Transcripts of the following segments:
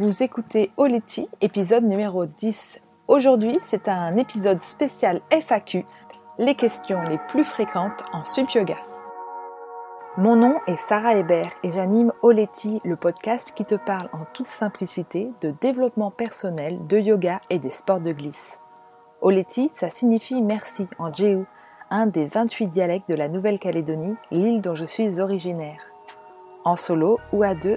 Vous écoutez Oleti, épisode numéro 10. Aujourd'hui, c'est un épisode spécial FAQ, les questions les plus fréquentes en sup yoga. Mon nom est Sarah Hébert et j'anime Oleti, le podcast qui te parle en toute simplicité de développement personnel, de yoga et des sports de glisse. Oleti, ça signifie merci en Jéhu, un des 28 dialectes de la Nouvelle-Calédonie, l'île dont je suis originaire. En solo ou à deux,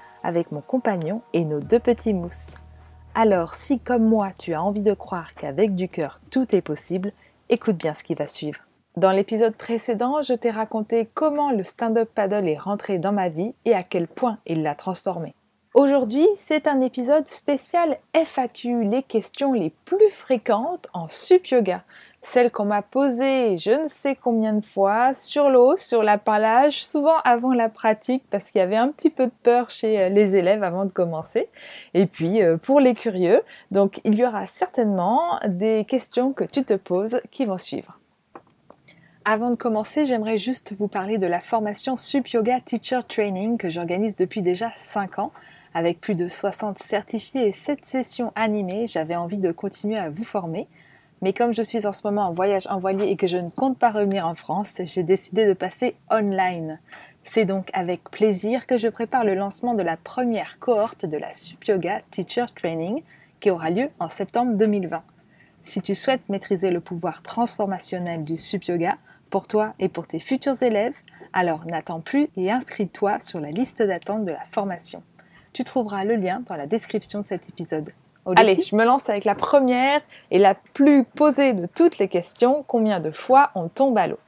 avec mon compagnon et nos deux petits mousses. Alors si comme moi tu as envie de croire qu'avec du cœur tout est possible, écoute bien ce qui va suivre. Dans l'épisode précédent, je t'ai raconté comment le stand-up paddle est rentré dans ma vie et à quel point il l'a transformé. Aujourd'hui, c'est un épisode spécial FAQ, les questions les plus fréquentes en sup yoga celle qu'on m'a posée je ne sais combien de fois sur l'eau, sur la palage, souvent avant la pratique parce qu'il y avait un petit peu de peur chez euh, les élèves avant de commencer. Et puis euh, pour les curieux, donc il y aura certainement des questions que tu te poses qui vont suivre. Avant de commencer, j'aimerais juste vous parler de la formation Sup Yoga Teacher Training que j'organise depuis déjà 5 ans. Avec plus de 60 certifiés et 7 sessions animées, j'avais envie de continuer à vous former. Mais comme je suis en ce moment en voyage en voilier et que je ne compte pas revenir en France, j'ai décidé de passer online. C'est donc avec plaisir que je prépare le lancement de la première cohorte de la Sup Yoga Teacher Training qui aura lieu en septembre 2020. Si tu souhaites maîtriser le pouvoir transformationnel du Sup Yoga pour toi et pour tes futurs élèves, alors n'attends plus et inscris-toi sur la liste d'attente de la formation. Tu trouveras le lien dans la description de cet épisode. Allez, je me lance avec la première et la plus posée de toutes les questions. Combien de fois on tombe à l'eau?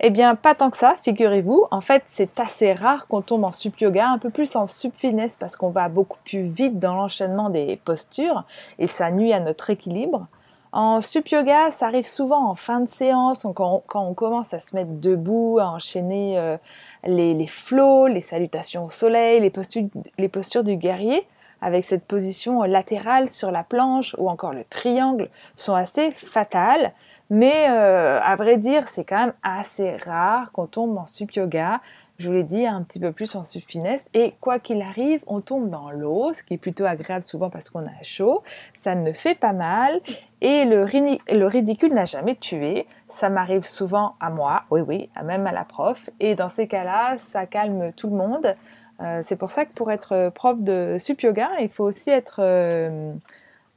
Eh bien, pas tant que ça, figurez-vous. En fait, c'est assez rare qu'on tombe en sup yoga, un peu plus en sup finesse parce qu'on va beaucoup plus vite dans l'enchaînement des postures et ça nuit à notre équilibre. En sup yoga, ça arrive souvent en fin de séance, quand on, commence à se mettre debout, à enchaîner euh, les, les flots, les salutations au soleil, les postures, les postures du guerrier avec cette position latérale sur la planche ou encore le triangle sont assez fatales. Mais euh, à vrai dire, c'est quand même assez rare qu'on tombe en sup yoga. Je vous l'ai dit, un petit peu plus en finesse. Et quoi qu'il arrive, on tombe dans l'eau, ce qui est plutôt agréable souvent parce qu'on a chaud. Ça ne fait pas mal. Et le, le ridicule n'a jamais tué. Ça m'arrive souvent à moi, oui, oui, même à la prof. Et dans ces cas-là, ça calme tout le monde. Euh, c'est pour ça que pour être euh, prof de sup yoga, il faut aussi être euh,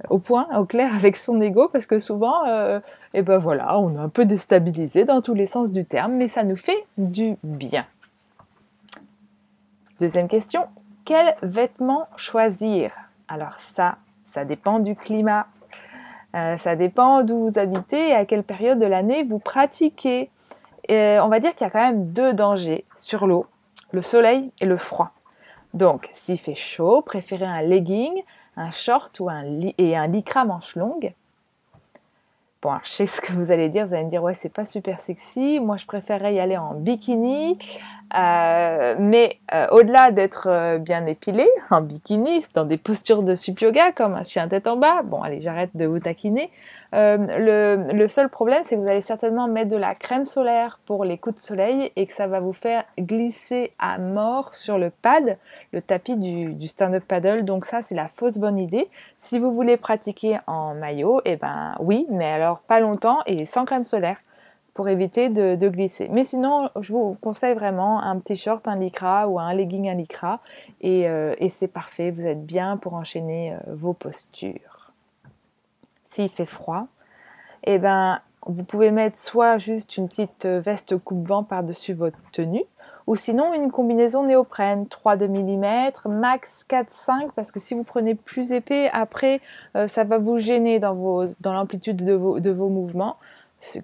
au point, au clair avec son ego, parce que souvent, eh ben voilà, on est un peu déstabilisé dans tous les sens du terme, mais ça nous fait du bien. Deuxième question, quels vêtements choisir? Alors ça, ça dépend du climat, ça dépend d'où vous habitez et à quelle période de l'année vous pratiquez. on va dire qu'il y a quand même deux dangers sur l'eau le soleil et le froid. Donc, s'il fait chaud, préférez un legging, un short ou un et un lycra manche longue. Bon, je sais ce que vous allez dire. Vous allez me dire, ouais, c'est pas super sexy. Moi, je préférerais y aller en bikini. Euh, mais euh, au-delà d'être euh, bien épilé, en bikini, dans des postures de sup yoga, comme un chien tête en bas. Bon, allez, j'arrête de vous taquiner. Le, le, seul problème, c'est que vous allez certainement mettre de la crème solaire pour les coups de soleil et que ça va vous faire glisser à mort sur le pad, le tapis du, du stand-up paddle. Donc ça, c'est la fausse bonne idée. Si vous voulez pratiquer en maillot, eh ben oui, mais alors pas longtemps et sans crème solaire pour éviter de, glisser. Mais sinon, je vous conseille vraiment un petit short, un lycra ou un legging, un lycra et, euh, c'est parfait. Vous êtes bien pour enchaîner euh, vos postures. S'il fait froid, eh ben, vous pouvez mettre soit juste une petite veste coupe-vent par-dessus votre tenue, ou sinon une combinaison néoprène, 3 mm, max 4-5, parce que si vous prenez plus épais, après, euh, ça va vous gêner dans, dans l'amplitude de vos mouvements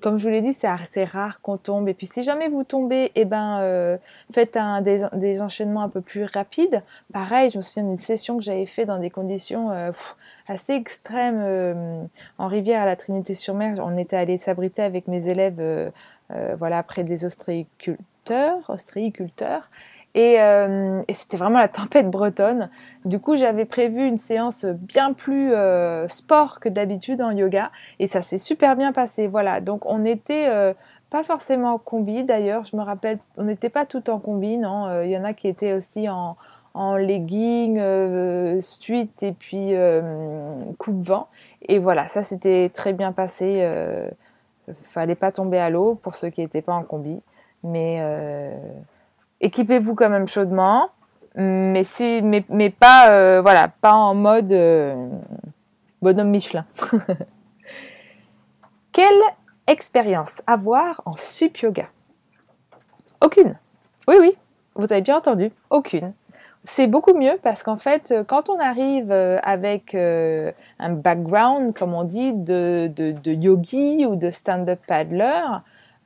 comme je vous l'ai dit, c'est assez rare qu'on tombe. Et puis si jamais vous tombez, eh ben, euh, faites un, des, enchaînements un peu plus rapides. Pareil, je me souviens d'une session que j'avais fait dans des conditions euh, assez extrême en rivière à la Trinité-sur-Mer. On était allé s'abriter avec mes élèves voilà, près des ostréiculteurs. ostréiculteurs et, c'était vraiment la tempête bretonne. Du coup, j'avais prévu une séance bien plus sport que d'habitude en yoga et ça s'est super bien passé. Voilà, donc on était pas forcément en combi d'ailleurs, je me rappelle, on n'était pas tout en combi, non. Euh, il y en a qui étaient aussi en, en legging, euh, et puis euh, coupe-vent. Et voilà, ça s'était très bien passé. Euh, fallait pas tomber à l'eau pour ceux qui n'étaient pas en combi. Mais euh, équipez-vous quand même chaudement. Mais, si, mais, mais pas, voilà, pas en mode bonhomme Michelin. Quel expérience à voir en sup yoga? Aucune. Oui, oui, vous avez bien entendu, aucune. C'est beaucoup mieux parce qu'en fait, quand on arrive euh, avec euh, un background, comme on dit, de, de yogi ou de stand-up paddler,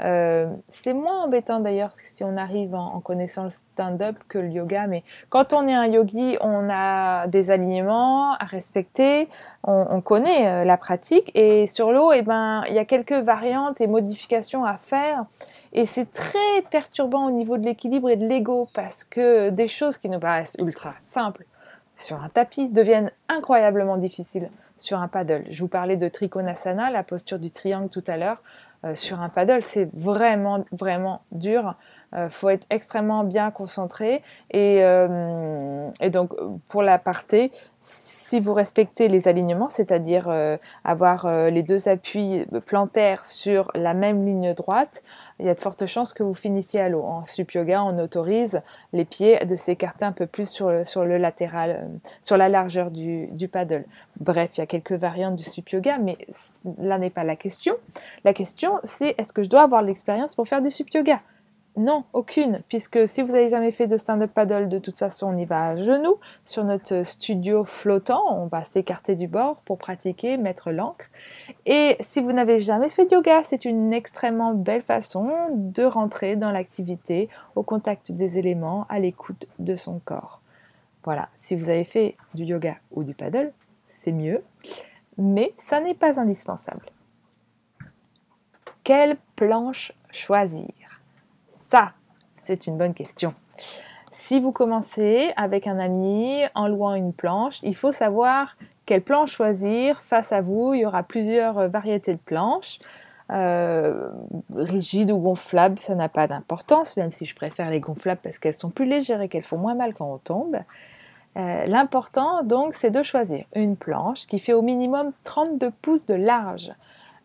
euh, c'est moins embêtant d'ailleurs si on arrive en, connaissant le stand-up que le yoga, mais quand on est un yogi, on a des alignements à respecter, on, connaît euh, la pratique, et sur l'eau, eh ben, il y a quelques variantes et modifications à faire, et c'est très perturbant au niveau de l'équilibre et de l'ego, parce que des choses qui nous paraissent ultra simples sur un tapis deviennent incroyablement difficiles sur un paddle. Je vous parlais de Trikonasana, la posture du triangle tout à l'heure. Euh, sur un paddle, c'est vraiment, vraiment dur. Euh, faut être extrêmement bien concentré. Et, euh, et, donc, pour la partie, si vous respectez les alignements, c'est-à-dire avoir les deux appuis plantaires sur la même ligne droite, il y a de fortes chances que vous finissiez à l'eau. En sup yoga, on autorise les pieds de s'écarter un peu plus sur le, sur le latéral, euh, sur la largeur du, du, paddle. Bref, il y a quelques variantes du sup yoga, mais là n'est pas la question. La question, c'est est-ce que je dois avoir l'expérience pour faire du sup yoga? Non, aucune, puisque si vous n'avez jamais fait de stand-up paddle, de toute façon, on y va à genoux sur notre studio flottant. On va s'écarter du bord pour pratiquer, mettre l'encre. Et si vous n'avez jamais fait de yoga, c'est une extrêmement belle façon de rentrer dans l'activité au contact des éléments, à l'écoute de son corps. Voilà, si vous avez fait du yoga ou du paddle, c'est mieux, mais ça n'est pas indispensable. Quelle planche choisir? Ça, c'est une bonne question. Si vous commencez avec un ami en louant une planche, il faut savoir quelle planche choisir. Face à vous, il y aura plusieurs variétés de planches. Euh, rigides ou gonflables, ça n'a pas d'importance, même si je préfère les gonflables parce qu'elles sont plus légères et qu'elles font moins mal quand on tombe. Euh, l'important donc c'est de choisir une planche qui fait au minimum 32 pouces de large.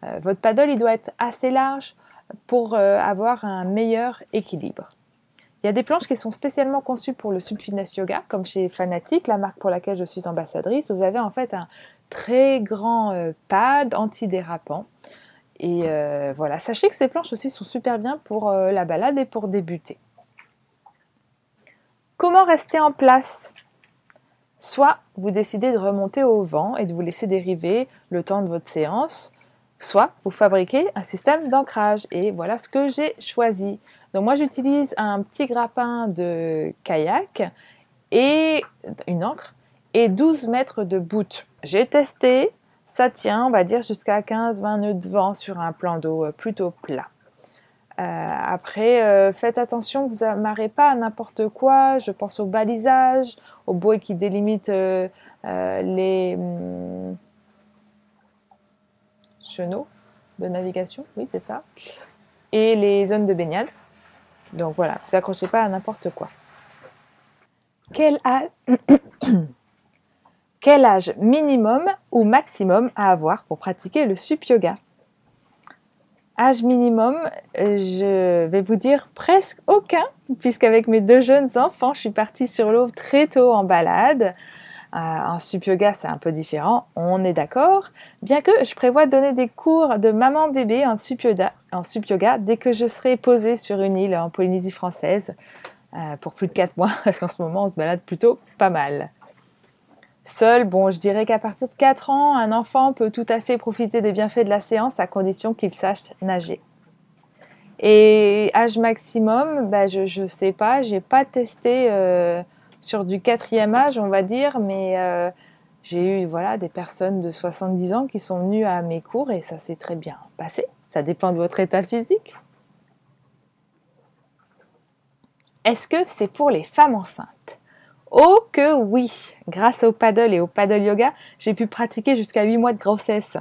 Euh, votre paddle il doit être assez large pour euh, avoir un meilleur équilibre. Il y a des planches qui sont spécialement conçues pour le Subfitness Yoga, comme chez Fanatic, la marque pour laquelle je suis ambassadrice. Vous avez en fait un très grand euh, pad antidérapant. Et euh, voilà, sachez que ces planches aussi sont super bien pour la balade et pour débuter. Comment rester en place? Soit vous décidez de remonter au vent et de vous laisser dériver le temps de votre séance, soit vous fabriquez un système d'ancrage. Et voilà ce que j'ai choisi. Donc moi j'utilise un petit grappin de kayak et une encre et 12 mètres de bout. J'ai testé, ça tient on va dire jusqu'à 15-20 nœuds de vent sur un plan d'eau euh, plutôt plat. Euh, après, euh, faites attention, vous n'amarrez pas à n'importe quoi. Je pense au balisage, au bois qui délimite les, hum, chenaux de navigation, oui c'est ça, et les zones de baignade. Donc voilà, vous accrochez pas à n'importe quoi. Quel âge... Minimum ou maximum à avoir pour pratiquer le sup yoga? Âge minimum, je vais vous dire presque aucun, puisqu'avec mes deux jeunes enfants, je suis partie sur l'eau très tôt en balade. Euh, en sup yoga, c'est un peu différent, on est d'accord. Bien que je prévois de donner des cours de maman bébé en sup yoga, en sup yoga dès que je serai posée sur une île en Polynésie française euh, pour plus de 4 mois, parce qu'en ce moment on se balade plutôt pas mal. Seul, bon, je dirais qu'à partir de 4 ans, un enfant peut tout à fait profiter des bienfaits de la séance à condition qu'il sache nager. Et âge maximum, bah, je ne sais pas, j'ai pas testé euh, sur du quatrième âge, on va dire, mais euh, J'ai eu voilà des personnes de 70 ans qui sont venues à mes cours et ça s'est très bien passé. Ça dépend de votre état physique. Est-ce que c'est pour les femmes enceintes? Oh que oui Grâce au paddle et au paddle yoga, j'ai pu pratiquer jusqu'à 8 mois de grossesse.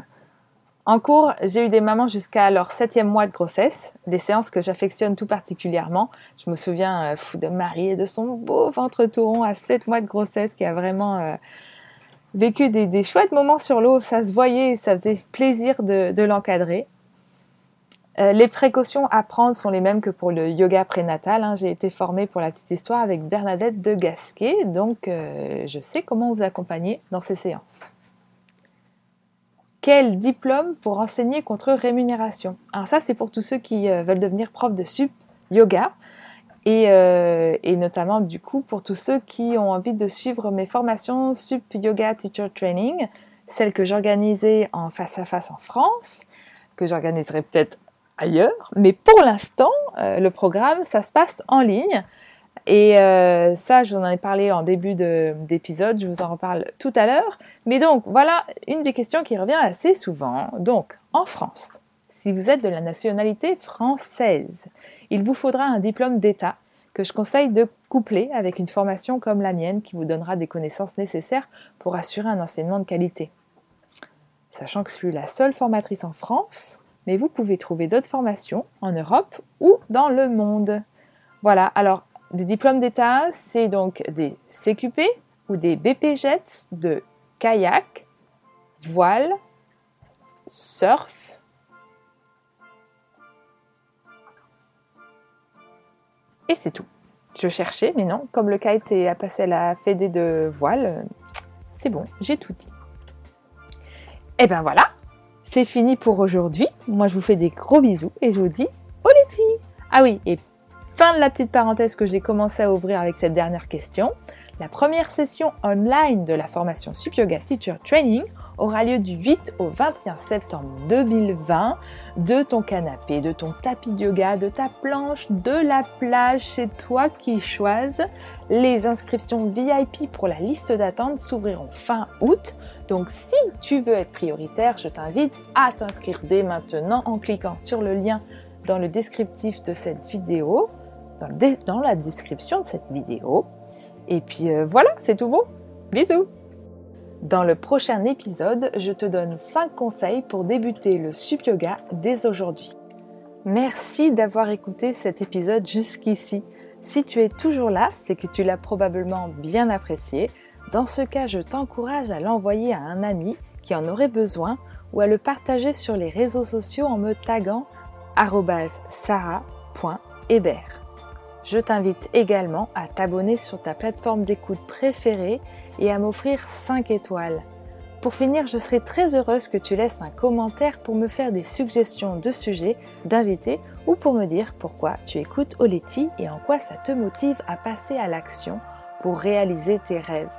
En cours, j'ai eu des mamans jusqu'à leur septième mois de grossesse, des séances que j'affectionne tout particulièrement. Je me souviens euh, de Marie et de son beau ventre tout rond à 7 mois de grossesse qui a vraiment euh, vécu des, chouettes moments sur l'eau. Ça se voyait, ça faisait plaisir de l'encadrer. Euh, les précautions à prendre sont les mêmes que pour le yoga prénatal. Hein. J'ai été formée pour la petite histoire avec Bernadette de Gasquet, donc je sais comment vous accompagner dans ces séances. Quel diplôme pour enseigner contre rémunération Alors ça, c'est pour tous ceux qui euh, veulent devenir prof de sup yoga. Et, et, notamment du coup pour tous ceux qui ont envie de suivre mes formations Sup Yoga Teacher Training, celles que j'organisais en face à face en France, que j'organiserai peut-être ailleurs. Mais pour l'instant, euh, le programme, ça se passe en ligne. Et euh, ça, je vous en ai parlé en début d'épisode, je vous en reparle tout à l'heure. Mais donc, voilà une des questions qui revient assez souvent. Donc, en France, si vous êtes de la nationalité française, il vous faudra un diplôme d'État que je conseille de coupler avec une formation comme la mienne qui vous donnera des connaissances nécessaires pour assurer un enseignement de qualité. Sachant que je suis la seule formatrice en France, mais vous pouvez trouver d'autres formations en Europe ou dans le monde. Voilà, alors des diplômes d'État, c'est donc des CQP ou des BPJET de kayak, voile, surf, et c'est tout. Je cherchais, mais non, comme le kite est à passer la fédé de voile, c'est bon, j'ai tout dit. Et eh ben voilà, c'est fini pour aujourd'hui. Moi, je vous fais des gros bisous et je vous dis au Ah oui, et fin de la petite parenthèse que j'ai commencé à ouvrir avec cette dernière question. La première session online de la formation Sup Yoga Teacher Training aura lieu du 8 au 21 septembre 2020 de ton canapé, de ton tapis de yoga, de ta planche, de la plage, c'est toi qui choisis. Les inscriptions VIP pour la liste d'attente s'ouvriront fin août. Donc si tu veux être prioritaire, je t'invite à t'inscrire dès maintenant en cliquant sur le lien dans le descriptif de cette vidéo, dans, la description de cette vidéo. Et puis euh, voilà, c'est tout bon. Bisous Dans le prochain épisode, je te donne 5 conseils pour débuter le sup yoga dès aujourd'hui. Merci d'avoir écouté cet épisode jusqu'ici. Si tu es toujours là, c'est que tu l'as probablement bien apprécié. Dans ce cas, je t'encourage à l'envoyer à un ami qui en aurait besoin ou à le partager sur les réseaux sociaux en me taguant sarah.hébert. Je t'invite également à t'abonner sur ta plateforme d'écoute préférée et à m'offrir 5 étoiles. Pour finir, je serai très heureuse que tu laisses un commentaire pour me faire des suggestions de sujets, d'invités ou pour me dire pourquoi tu écoutes Oleti et en quoi ça te motive à passer à l'action pour réaliser tes rêves.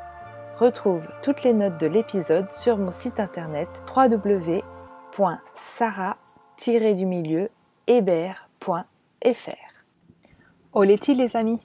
Retrouve toutes les notes de l'épisode sur mon site internet www.sarah-hébert.fr. Oletti les amis